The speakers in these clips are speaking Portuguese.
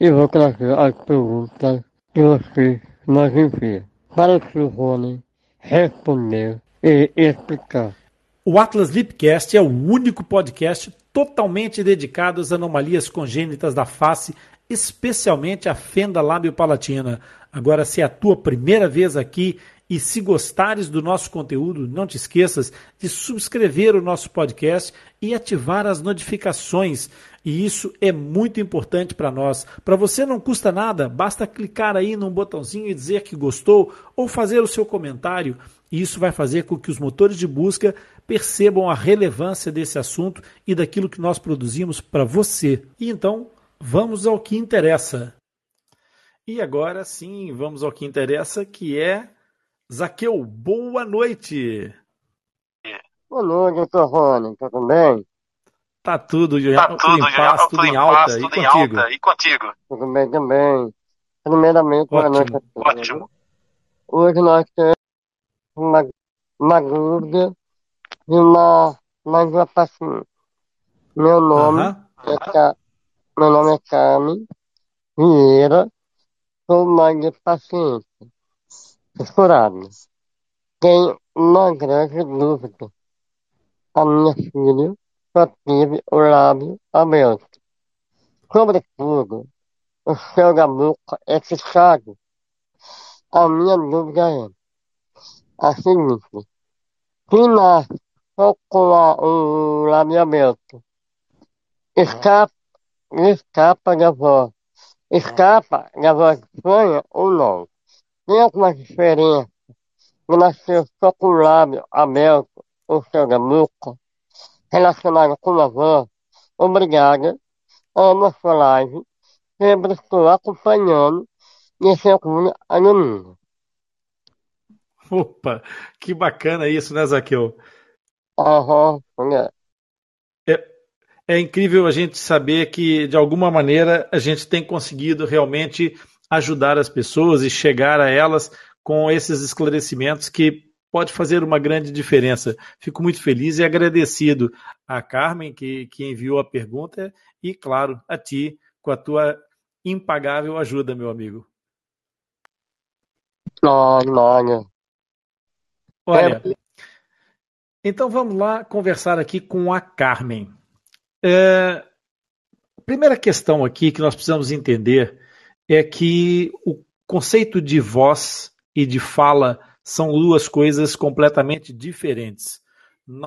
e vou trazer as perguntas que você nos envia para. Rony responder e explicar. O Atlas Lipcast é o único podcast totalmente dedicado às anomalias congênitas da face, especialmente a fenda lábio-palatina. Agora, se é a tua primeira vez aqui e se gostares do nosso conteúdo, não te esqueças de subscrever o nosso podcast e ativar as notificações. E isso é muito importante para nós. Para você não custa nada, basta clicar aí num botãozinho e dizer que gostou ou fazer o seu comentário. E isso vai fazer com que os motores de busca percebam a relevância desse assunto e daquilo que nós produzimos para você. E então, vamos ao que interessa. E agora sim, vamos ao que interessa, que é Zaqueu, boa noite. Boa noite, doutor Rony, tudo bem? Tá tudo, tá tudo, tudo em paz, tudo, tudo em alta, tudo e, em contigo? alta e contigo? Tudo bem também. Primeiramente, boa noite a todos. Ótimo. Hoje nós temos uma, uma dúvida e uma, mais uma paciente. Meu nome, uh -huh. é, meu nome é Carmen Vieira, sou mãe de paciente furado. Tenho uma grande dúvida. A minha filha teve o lábio aberto. Sobretudo, o céu da é fechado. A minha dúvida é a seguinte. Se nasce só com o lábio aberto, escapa, escapa da voz, escapa da voz sonha ou não? Tem alguma diferença de nascer só com o lábio aberto, ou seja, boca, relacionado com a voz? Obrigada. Amo a sua live. Sempre estou acompanhando e segundo a menina. Opa, que bacana isso, né, Zaqueu? Aham, uhum, é. é. É incrível a gente saber que, de alguma maneira, a gente tem conseguido realmente ajudar as pessoas e chegar a elas com esses esclarecimentos que pode fazer uma grande diferença. Fico muito feliz e agradecido a Carmen, que, que enviou a pergunta, e, claro, a ti, com a tua impagável ajuda, meu amigo. Olha. Olha, então vamos lá conversar aqui com a Carmen. É, primeira questão aqui que nós precisamos entender é que o conceito de voz e de fala são duas coisas completamente diferentes.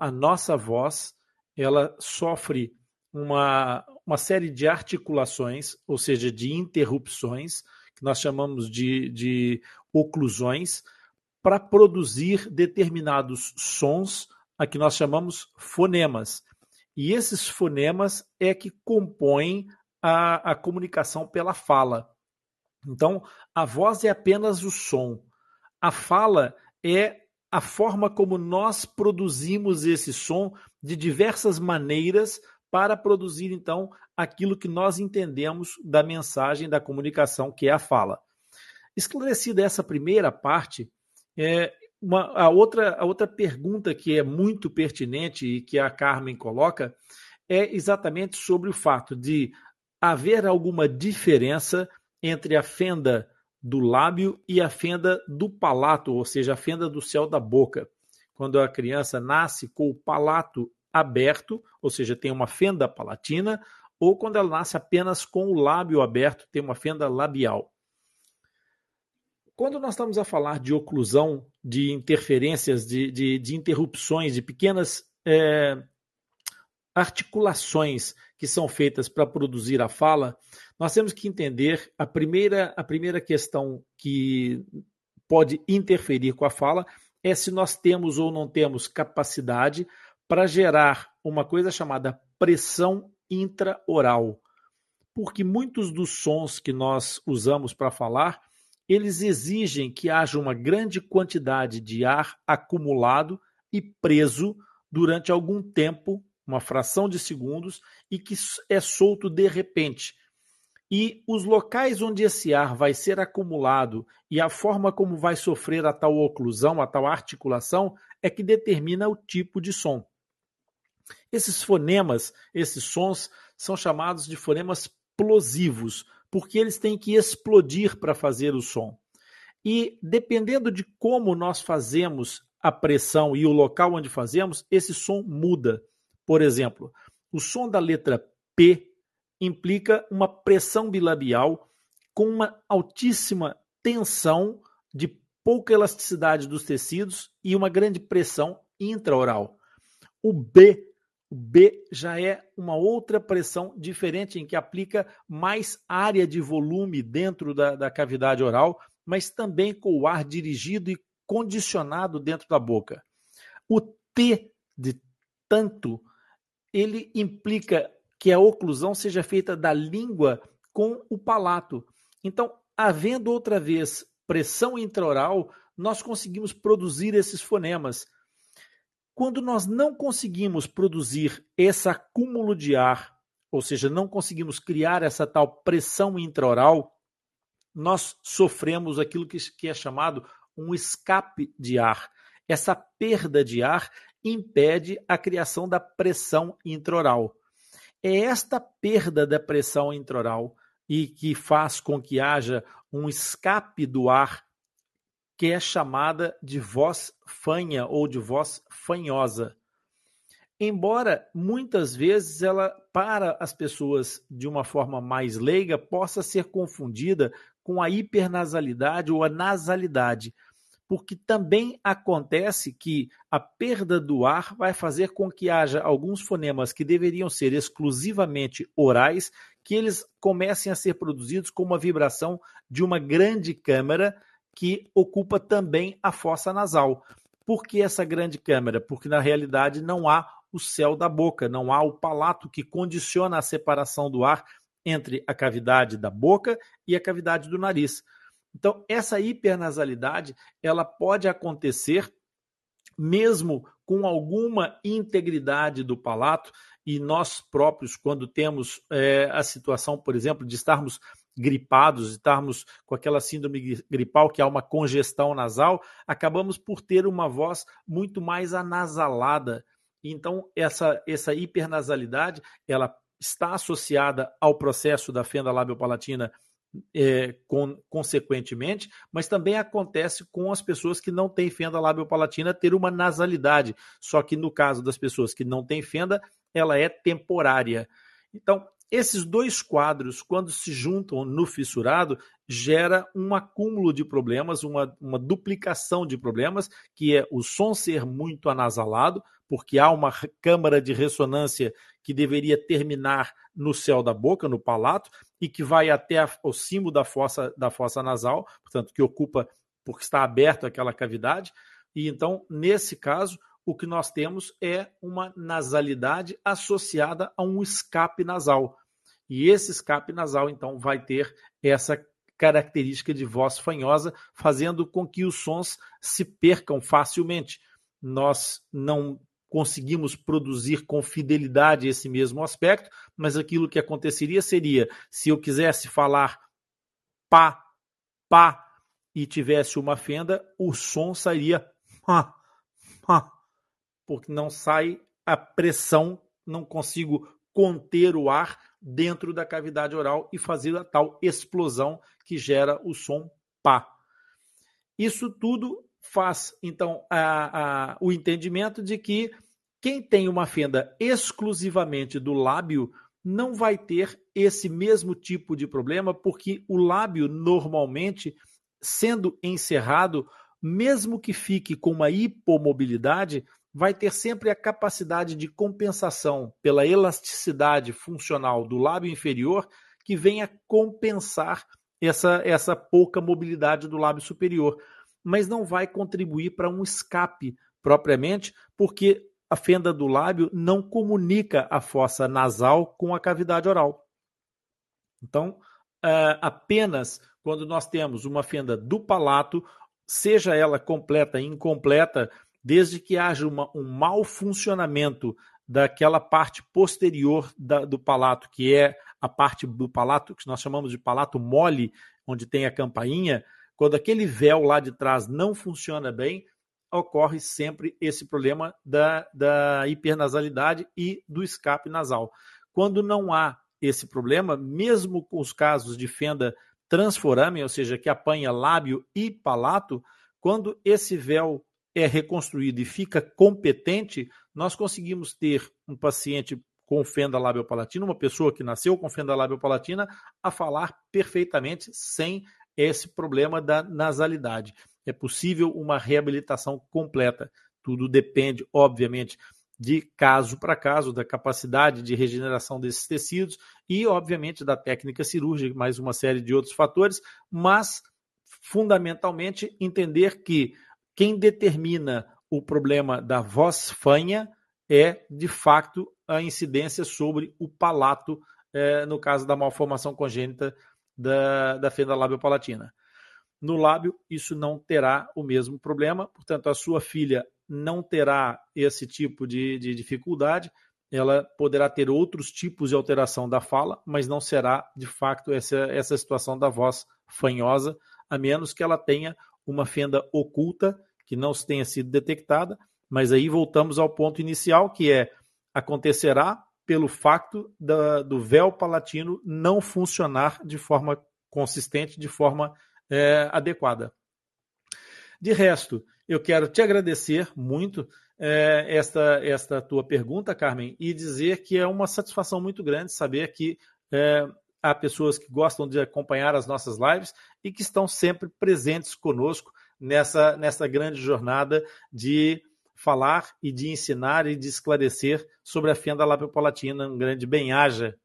A nossa voz, ela sofre uma, uma série de articulações, ou seja, de interrupções, que nós chamamos de, de oclusões, para produzir determinados sons, a que nós chamamos fonemas. E esses fonemas é que compõem a, a comunicação pela fala. Então, a voz é apenas o som. A fala é a forma como nós produzimos esse som de diversas maneiras para produzir então aquilo que nós entendemos da mensagem da comunicação, que é a fala. Esclarecida essa primeira parte, é uma, a, outra, a outra pergunta que é muito pertinente e que a Carmen coloca é exatamente sobre o fato de haver alguma diferença entre a fenda do lábio e a fenda do palato, ou seja, a fenda do céu da boca. Quando a criança nasce com o palato aberto, ou seja, tem uma fenda palatina, ou quando ela nasce apenas com o lábio aberto, tem uma fenda labial. Quando nós estamos a falar de oclusão, de interferências, de, de, de interrupções, de pequenas é, articulações que são feitas para produzir a fala, nós temos que entender a primeira, a primeira questão que pode interferir com a fala é se nós temos ou não temos capacidade para gerar uma coisa chamada pressão intraoral. Porque muitos dos sons que nós usamos para falar, eles exigem que haja uma grande quantidade de ar acumulado e preso durante algum tempo, uma fração de segundos, e que é solto de repente. E os locais onde esse ar vai ser acumulado e a forma como vai sofrer a tal oclusão, a tal articulação, é que determina o tipo de som. Esses fonemas, esses sons, são chamados de fonemas plosivos, porque eles têm que explodir para fazer o som. E dependendo de como nós fazemos a pressão e o local onde fazemos, esse som muda. Por exemplo, o som da letra P implica uma pressão bilabial com uma altíssima tensão de pouca elasticidade dos tecidos e uma grande pressão intraoral. O B o B já é uma outra pressão diferente, em que aplica mais área de volume dentro da, da cavidade oral, mas também com o ar dirigido e condicionado dentro da boca. O T de tanto, ele implica que a oclusão seja feita da língua com o palato. Então, havendo outra vez pressão intraoral, nós conseguimos produzir esses fonemas. Quando nós não conseguimos produzir esse acúmulo de ar, ou seja, não conseguimos criar essa tal pressão intraoral, nós sofremos aquilo que é chamado um escape de ar. Essa perda de ar impede a criação da pressão intraoral. É esta perda da pressão intraoral e que faz com que haja um escape do ar que é chamada de voz fanha ou de voz fanhosa. Embora muitas vezes ela, para as pessoas de uma forma mais leiga, possa ser confundida com a hipernasalidade ou a nasalidade, porque também acontece que a perda do ar vai fazer com que haja alguns fonemas que deveriam ser exclusivamente orais, que eles comecem a ser produzidos com uma vibração de uma grande câmara que ocupa também a fossa nasal. Por que essa grande câmara? Porque na realidade não há o céu da boca, não há o palato que condiciona a separação do ar entre a cavidade da boca e a cavidade do nariz. Então, essa hipernasalidade, ela pode acontecer mesmo com alguma integridade do palato, e nós próprios, quando temos é, a situação, por exemplo, de estarmos gripados, estarmos com aquela síndrome gripal, que há uma congestão nasal, acabamos por ter uma voz muito mais anasalada. Então, essa, essa hipernasalidade, ela está associada ao processo da fenda labiopalatina é, consequentemente, mas também acontece com as pessoas que não têm fenda labiopalatina ter uma nasalidade. Só que no caso das pessoas que não têm fenda, ela é temporária. Então, esses dois quadros, quando se juntam no fissurado, gera um acúmulo de problemas, uma, uma duplicação de problemas, que é o som ser muito anasalado, porque há uma câmara de ressonância que deveria terminar no céu da boca, no palato, e que vai até o cimo da fossa, da fossa nasal, portanto, que ocupa, porque está aberto aquela cavidade. E então, nesse caso, o que nós temos é uma nasalidade associada a um escape nasal. E esse escape nasal, então, vai ter essa característica de voz fanhosa, fazendo com que os sons se percam facilmente. Nós não conseguimos produzir com fidelidade esse mesmo aspecto, mas aquilo que aconteceria seria, se eu quisesse falar pá, pá, e tivesse uma fenda, o som sairia pá, pá, porque não sai a pressão, não consigo conter o ar dentro da cavidade oral e fazer a tal explosão que gera o som pá. Isso tudo faz, então, a, a, o entendimento de que quem tem uma fenda exclusivamente do lábio não vai ter esse mesmo tipo de problema, porque o lábio, normalmente, sendo encerrado, mesmo que fique com uma hipomobilidade, vai ter sempre a capacidade de compensação pela elasticidade funcional do lábio inferior, que venha compensar essa, essa pouca mobilidade do lábio superior, mas não vai contribuir para um escape propriamente, porque a fenda do lábio não comunica a fossa nasal com a cavidade oral. Então, uh, apenas quando nós temos uma fenda do palato, seja ela completa incompleta, desde que haja uma, um mau funcionamento daquela parte posterior da, do palato, que é a parte do palato que nós chamamos de palato mole, onde tem a campainha, quando aquele véu lá de trás não funciona bem, ocorre sempre esse problema da, da hipernasalidade e do escape nasal. Quando não há esse problema, mesmo com os casos de fenda transforame, ou seja, que apanha lábio e palato, quando esse véu é reconstruído e fica competente, nós conseguimos ter um paciente com fenda labiopalatina, uma pessoa que nasceu com fenda labiopalatina, a falar perfeitamente sem esse problema da nasalidade. É possível uma reabilitação completa. Tudo depende, obviamente, de caso para caso, da capacidade de regeneração desses tecidos e, obviamente, da técnica cirúrgica, mais uma série de outros fatores, mas fundamentalmente entender que quem determina o problema da voz fanha é, de fato, a incidência sobre o palato, é, no caso da malformação congênita da, da fenda labiopalatina. No lábio, isso não terá o mesmo problema, portanto, a sua filha não terá esse tipo de, de dificuldade, ela poderá ter outros tipos de alteração da fala, mas não será, de fato, essa, essa situação da voz fanhosa, a menos que ela tenha uma fenda oculta que não tenha sido detectada, mas aí voltamos ao ponto inicial, que é acontecerá pelo fato da, do véu palatino não funcionar de forma consistente, de forma é, adequada. De resto, eu quero te agradecer muito é, esta, esta tua pergunta, Carmen, e dizer que é uma satisfação muito grande saber que é, há pessoas que gostam de acompanhar as nossas lives e que estão sempre presentes conosco nessa, nessa grande jornada de falar e de ensinar e de esclarecer sobre a fenda labiopalatina. Um grande bem-aja.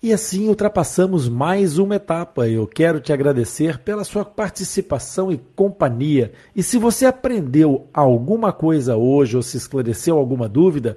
E assim ultrapassamos mais uma etapa. Eu quero te agradecer pela sua participação e companhia. E se você aprendeu alguma coisa hoje ou se esclareceu alguma dúvida,